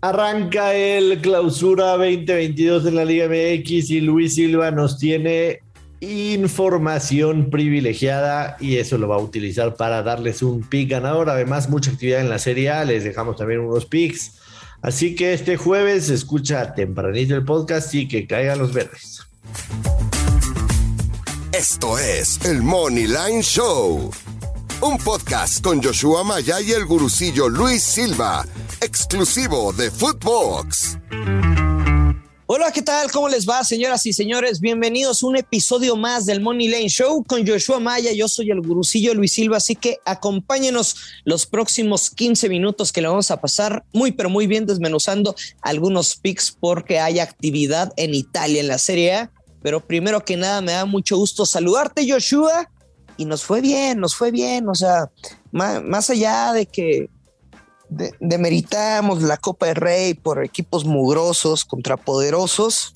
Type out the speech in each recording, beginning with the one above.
Arranca el clausura 2022 de la Liga MX y Luis Silva nos tiene información privilegiada y eso lo va a utilizar para darles un pick ganador. Además, mucha actividad en la Serie A, les dejamos también unos picks. Así que este jueves escucha tempranito el podcast y que caigan los verdes. Esto es el Money Line Show, un podcast con Joshua Maya y el gurucillo Luis Silva exclusivo de Footbox. Hola, ¿qué tal? ¿Cómo les va, señoras y señores? Bienvenidos a un episodio más del Money Lane Show con Joshua Maya. Yo soy el gurucillo Luis Silva, así que acompáñenos los próximos 15 minutos que le vamos a pasar muy, pero muy bien desmenuzando algunos picks porque hay actividad en Italia en la Serie A. Pero primero que nada, me da mucho gusto saludarte, Joshua. Y nos fue bien, nos fue bien. O sea, más, más allá de que demeritamos la Copa de Rey por equipos mugrosos contra poderosos,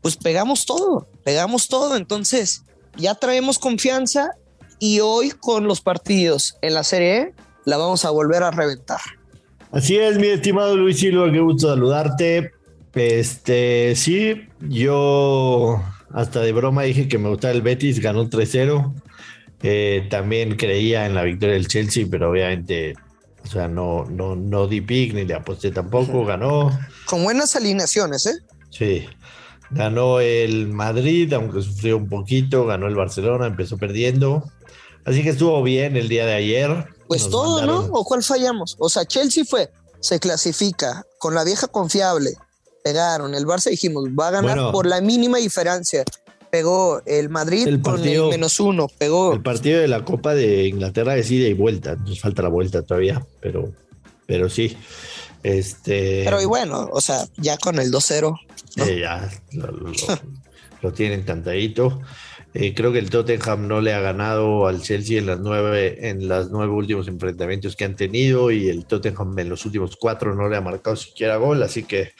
pues pegamos todo, pegamos todo. Entonces, ya traemos confianza y hoy con los partidos en la Serie E la vamos a volver a reventar. Así es, mi estimado Luis Silva, qué gusto saludarte. Este, sí, yo hasta de broma dije que me gustaba el Betis, ganó 3-0. Eh, también creía en la victoria del Chelsea, pero obviamente o sea, no, no, no di pick ni le aposté tampoco, ganó. Con buenas alineaciones, ¿eh? Sí. Ganó el Madrid, aunque sufrió un poquito, ganó el Barcelona, empezó perdiendo. Así que estuvo bien el día de ayer. Pues todo, ¿no? ¿O cuál fallamos? O sea, Chelsea fue, se clasifica con la vieja confiable, pegaron. El Barça dijimos, va a ganar por la mínima diferencia pegó el Madrid el partido, con el menos uno, pegó. El partido de la Copa de Inglaterra es ida y vuelta, nos falta la vuelta todavía, pero, pero sí. Este... Pero y bueno, o sea, ya con el 2-0. ya lo, tienen cantadito. Eh, creo que el Tottenham no le ha ganado al Chelsea en las nueve, en los nueve últimos enfrentamientos que han tenido y el Tottenham en los últimos cuatro no le ha marcado siquiera gol, así que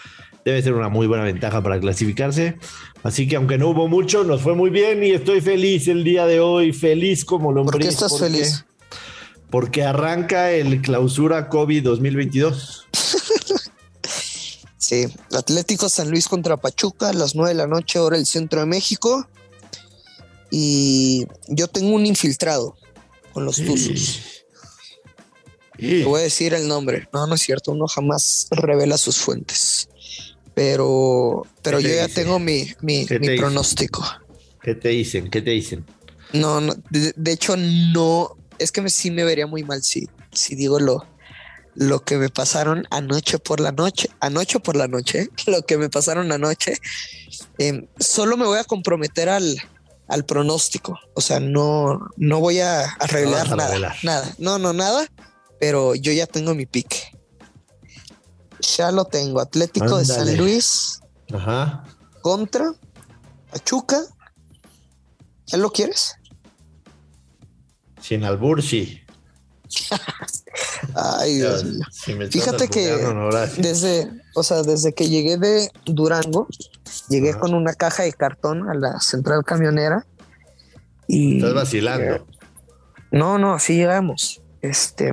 debe ser una muy buena ventaja para clasificarse. Así que aunque no hubo mucho, nos fue muy bien y estoy feliz el día de hoy, feliz como lo ¿Por qué estás feliz? Porque arranca el clausura COVID 2022. sí, Atlético San Luis contra Pachuca a las 9 de la noche, ahora el centro de México. Y yo tengo un infiltrado con los Tuzos. Te voy a decir el nombre. No, no es cierto, uno jamás revela sus fuentes pero, pero yo ya tengo mi, mi, pronóstico. ¿Qué te dicen? ¿Qué te dicen? No, no de, hecho no, es que sí me vería muy mal si, si digo lo, lo que me pasaron anoche por la noche, anoche por la noche, lo que me pasaron anoche, em, solo me voy a comprometer al, al pronóstico, o sea, no, no voy a, revelar nada, nada, no, no, nada, pero yo ya tengo mi pique. Ya lo tengo. Atlético de San Luis. Ajá. Contra Pachuca. ¿Ya lo quieres? Sin albur, sí. Ay, Dios mío. Fíjate que desde, o sea, desde que llegué de Durango, llegué con una caja de cartón a la central camionera. Y, Estás vacilando. no, no, así llegamos. Este,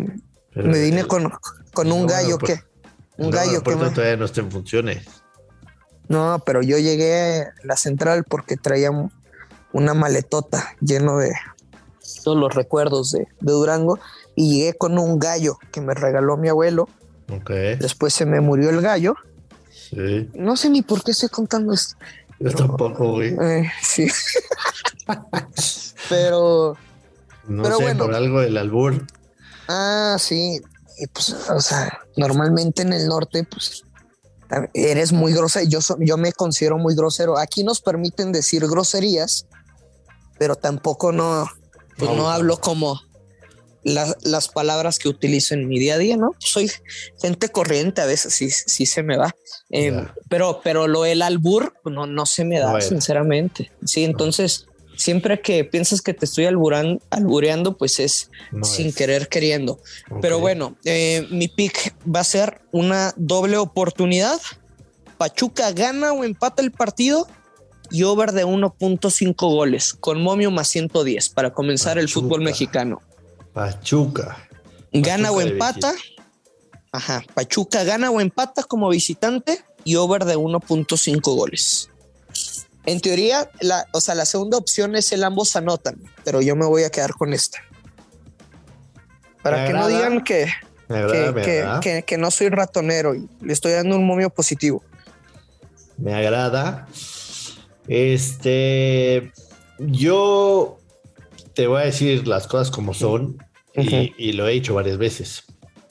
me vine con, con un gallo que un gallo que todavía no está en funciones. No, pero yo llegué a la central porque traía una maletota lleno de todos los recuerdos de, Durango y llegué con un gallo que me regaló mi abuelo. Okay. Después se me murió el gallo. Sí. No sé ni por qué estoy contando esto. Yo tampoco, güey. Eh, sí. pero. No pero sé, bueno. por algo del albur. Ah, sí y pues, o sea, normalmente en el norte, pues eres muy grosero. Yo, yo me considero muy grosero. Aquí nos permiten decir groserías, pero tampoco no, pues no, hablo como las palabras que utilizo en mi día a día, ¿no? Soy gente corriente, a veces sí, sí se me va. Em, pero, pero lo del albur no, no se me da, sinceramente. Sí, entonces siempre que piensas que te estoy albureando, pues es sin querer queriendo. Pero bueno, eh, mi pick va a ser una doble oportunidad. Pachuca gana o empata el partido y over de 1.5 goles con momio más 110 para comenzar el fútbol mexicano. Pachuca. Gana o empata. Ajá, Pachuca gana o empata como visitante y over de 1.5 goles. En teoría, la, o sea, la segunda opción es el ambos anotan, pero yo me voy a quedar con esta. Para que no digan que, que, que, no soy ratonero y le estoy dando un momio positivo. Me agrada. Este, yo te voy a decir las cosas como son y, lo he dicho varias veces.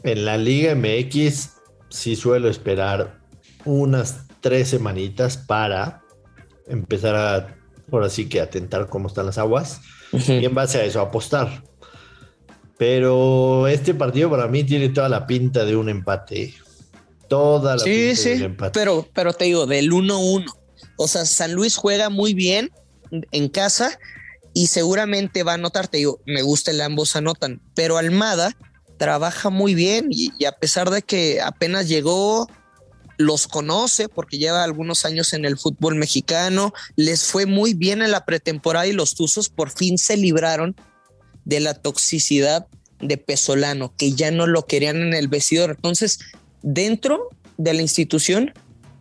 En la Liga MX sí suelo esperar unas tres semanitas para empezar a, ahora sí que atentar cómo están las aguas y en base a eso apostar. Pero este partido para mí tiene toda la pinta de un empate. Toda la sí, pinta sí, de un empate. Pero, pero te digo, del 1-1. O sea, San Luis juega muy bien en casa y seguramente va a anotar. Te digo, me gusta el ambos anotan, pero Almada trabaja muy bien y, a pesar de que apenas llegó, los conoce porque lleva algunos años en el fútbol mexicano, les fue muy bien en la pretemporada y los Tuzos por fin se libraron de la toxicidad de Pesolano, que ya no lo querían en el vestidor. Entonces, dentro de la institución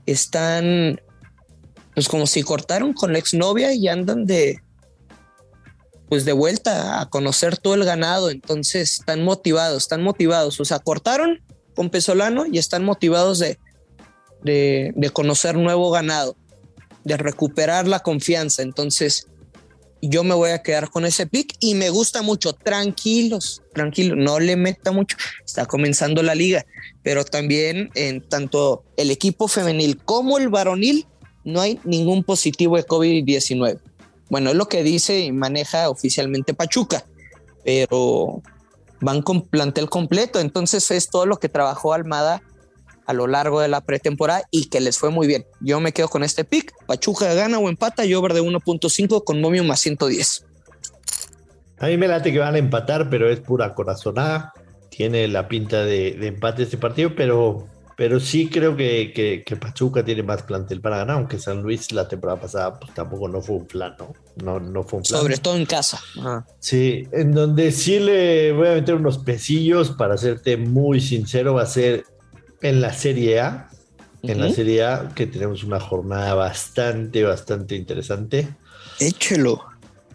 están, pues como si cortaron con la exnovia y andan de, pues de vuelta a conocer todo el ganado. Entonces, están motivados, están motivados. O sea, cortaron con Pesolano y están motivados de, de, conocer nuevo ganado, de recuperar la confianza. Entonces, yo me voy a quedar con ese pick y me gusta mucho. Tranquilos, tranquilos, no le meta mucho. Está comenzando la liga, pero también en tanto el equipo femenil como el varonil no hay ningún positivo de COVID-19. Bueno, es lo que dice y maneja oficialmente Pachuca, pero van con plantel completo. Entonces es todo lo que trabajó Almada a lo largo de la pretemporada y que les fue muy bien. Yo me quedo con este pick. Pachuca gana o empata y over de 1.5 con momio más 110. A mí me late que van a empatar, pero es pura corazonada. Tiene la pinta de, empate este partido, pero, pero sí creo que, que, Pachuca tiene más plantel para ganar, aunque San Luis la temporada pasada pues, tampoco no fue un plan, ¿no? No, fue un plan. Sobre todo en casa. Sí, en donde sí le voy a meter unos pesillos, para serte muy sincero, va a ser en la Serie A. En la Serie A, que tenemos una jornada bastante, bastante interesante. Échelo.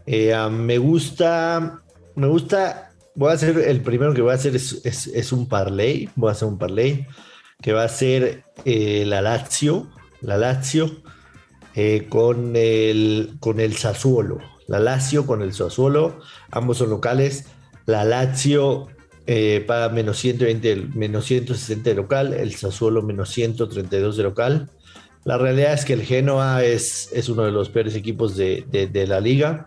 Eh, me gusta, me gusta, voy a hacer, el primero que voy a hacer es, un parlay, voy a hacer un parlay, que va a ser eh, la Lazio, la Lazio eh, con, el, con el Sassuolo, la Lazio con el Sassuolo, ambos son locales, la Lazio eh, paga menos 120, menos 160 de local, el Sassuolo menos 132 de local. La realidad es que el Genoa es, es uno de los peores equipos de, la liga,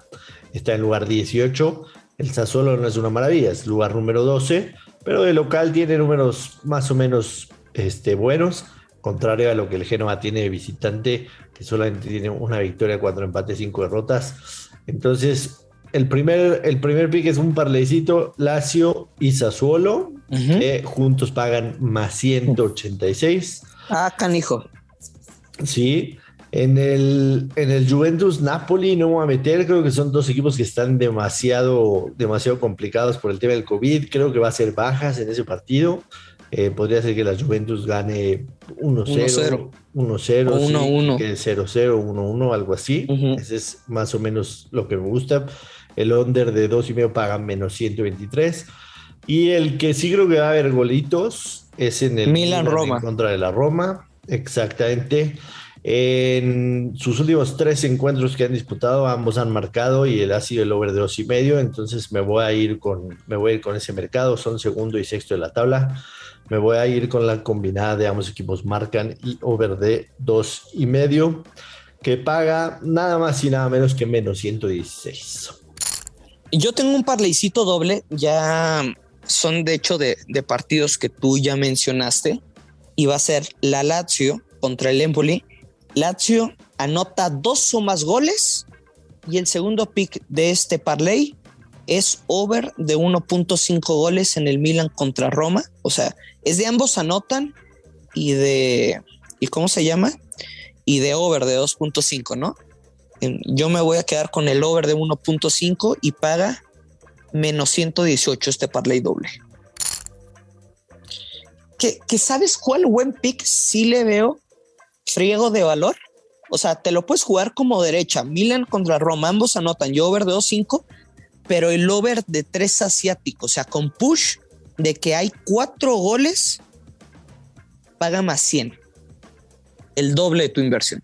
está en lugar 18, el Sassuolo no es una maravilla, es lugar número 12, pero de local tiene números más o menos este, buenos, contrario a lo que el Genoa tiene de visitante, que solamente tiene una victoria, cuatro empates, cinco derrotas. Entonces, el primer, el primer pick es un parlecito Lazio y Sassuolo, que juntos pagan más 186. Ah, canijo. Sí. En el, en el Juventus Napoli no voy a meter, creo que son dos equipos que están demasiado, demasiado complicados por el tema del COVID. Creo que va a ser bajas en ese partido. Eh, podría ser que la Juventus gane 1-0, 1-0, 1-1, que 0-0, 1-1, algo así. Ese es más o menos lo que me gusta. El under de dos y medio paga menos 123. Y el que sí creo que va a haber golitos es en el Milan, Roma. contra de la Roma. Exactamente. En sus últimos tres encuentros que han disputado, ambos han marcado y él ha sido el over de dos y medio. Entonces me voy a ir con, me voy a ir con ese mercado. Son segundo y sexto de la tabla. Me voy a ir con la combinada de ambos equipos marcan y over de dos y medio, que paga nada más y nada menos que menos 116. Yo tengo un parleycito doble, ya son de hecho de, partidos que tú ya mencionaste, y va a ser la Lazio contra el Empoli. Lazio anota dos o más goles y el segundo pick de este parlay es over de 1.5 goles en el Milan contra Roma. O sea, es de ambos anotan y de, ¿y cómo se llama? Y de over de 2.5, ¿no? Yo me voy a quedar con el over de 1.5 y paga menos 118 este parlay doble. que, sabes cuál buen pick sí le veo friego de valor. O sea, te lo puedes jugar como derecha. Milan contra Roma, ambos anotan. Yo over de 2-5, pero el over de 3 asiáticos. O sea, con push de que hay cuatro goles, paga más 100. El doble de tu inversión.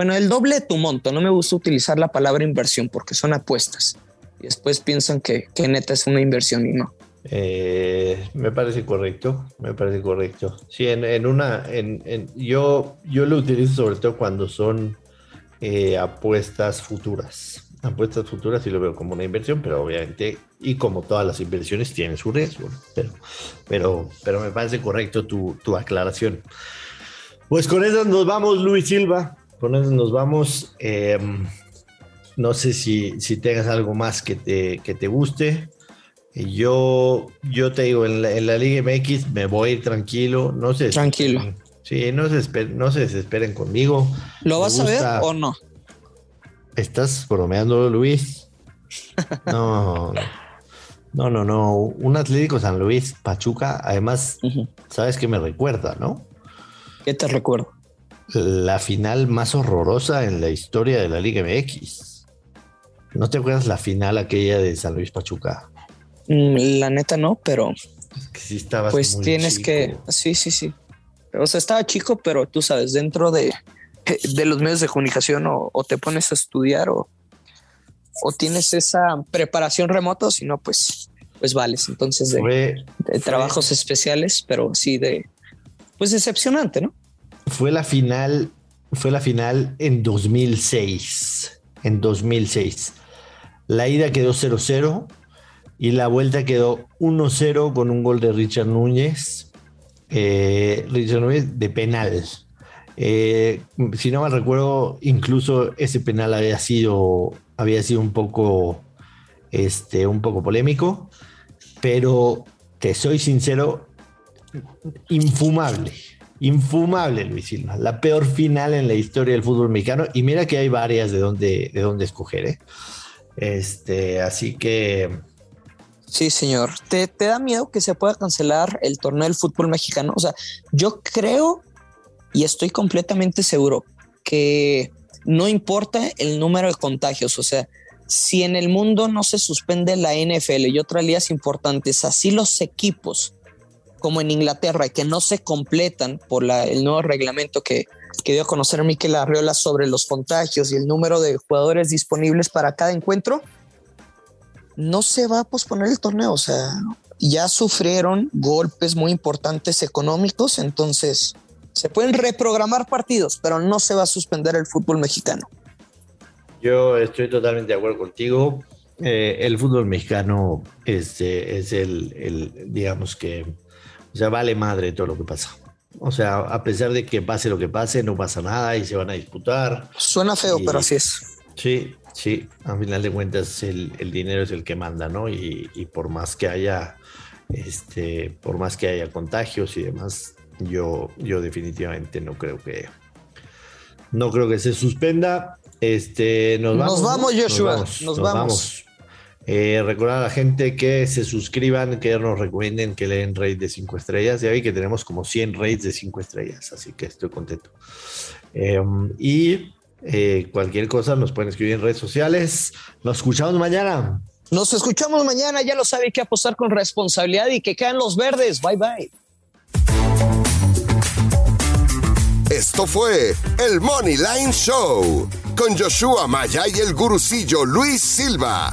Bueno, el doble de tu monto. No me gusta utilizar la palabra inversión porque son apuestas. Y después piensan que, que neta es una inversión y no. Eh, me parece correcto, me parece correcto. Sí, en, una, en, yo, yo lo utilizo sobre todo cuando son eh, apuestas futuras. Apuestas futuras sí lo veo como una inversión, pero obviamente, y como todas las inversiones, tiene su riesgo. Pero, pero, pero me parece correcto tu, tu aclaración. Pues con eso nos vamos, Luis Silva. Con eso nos vamos. Em, no sé si, si tengas algo más que te, que te guste. Yo, yo te digo, en la, Liga MX me voy tranquilo, no sé. Tranquilo. Sí, no se, no se desesperen conmigo. ¿Lo vas a ver o no? ¿Estás bromeando, Luis? No, no, no, no. Un Atlético San Luis, Pachuca, además, ¿sabes qué me recuerda, no? ¿Qué te recuerdo? La final más horrorosa en la historia de la Liga MX. ¿No te acuerdas la final aquella de San Luis Pachuca? Mm, la neta no, pero sí pues tienes que, sí, sí, sí. O sea, estaba chico, pero tú sabes, dentro de, de los medios de comunicación o, te pones a estudiar o, o, tienes esa preparación remota, si no, pues, pues vales. Entonces, de, trabajos especiales, pero sí de, pues decepcionante, ¿no? Fue la final, en 2006, en 2006. La ida quedó 0-0 y la vuelta quedó 1-0 con un gol de Richard Núñez. Eh, Richard Núñez de penal. Eh, si no me recuerdo, incluso ese penal había sido, había sido un poco, este, un poco polémico, pero te soy sincero, infumable, infumable Luis Silva, la peor final en la historia del fútbol mexicano y mira que hay varias de dónde, de escoger, ¿eh? este, así que Sí, señor. ¿Te, ¿Te, da miedo que se pueda cancelar el torneo del fútbol mexicano? O sea, yo creo y estoy completamente seguro que no importa el número de contagios. O sea, si en el mundo no se suspende la NFL y otras ligas importantes, así los equipos como en Inglaterra que no se completan por el nuevo reglamento que, dio a conocer Miquel Arriola sobre los contagios y el número de jugadores disponibles para cada encuentro, no se va a posponer el torneo, o sea, ya sufrieron golpes muy importantes económicos, entonces se pueden reprogramar partidos, pero no se va a suspender el fútbol mexicano. Yo estoy totalmente de acuerdo contigo. Eh, el fútbol mexicano es, es el, el, digamos que, o sea, vale madre todo lo que pasa. O sea, a pesar de que pase lo que pase, no pasa nada y se van a disputar. Suena feo, pero así es. Sí, Sí, a final de cuentas el, dinero es el que manda, ¿no? Y, por más que haya, este, por más que haya contagios y demás, yo, yo definitivamente no creo que, no creo que se suspenda. Este, nos vamos. Nos vamos, Joshua. Nos vamos. Eh, recordar a la gente que se suscriban, que nos recomienden que leen rate de 5 estrellas. Ya vi que tenemos como 100 rates de 5 estrellas, así que estoy contento. Em, y eh, cualquier cosa nos pueden escribir en redes sociales. Nos escuchamos mañana. Nos escuchamos mañana. Ya lo sabe, que apostar con responsabilidad y que quedan los verdes. Bye bye. Esto fue el Money Line Show con Joshua Maya y el gurucillo Luis Silva,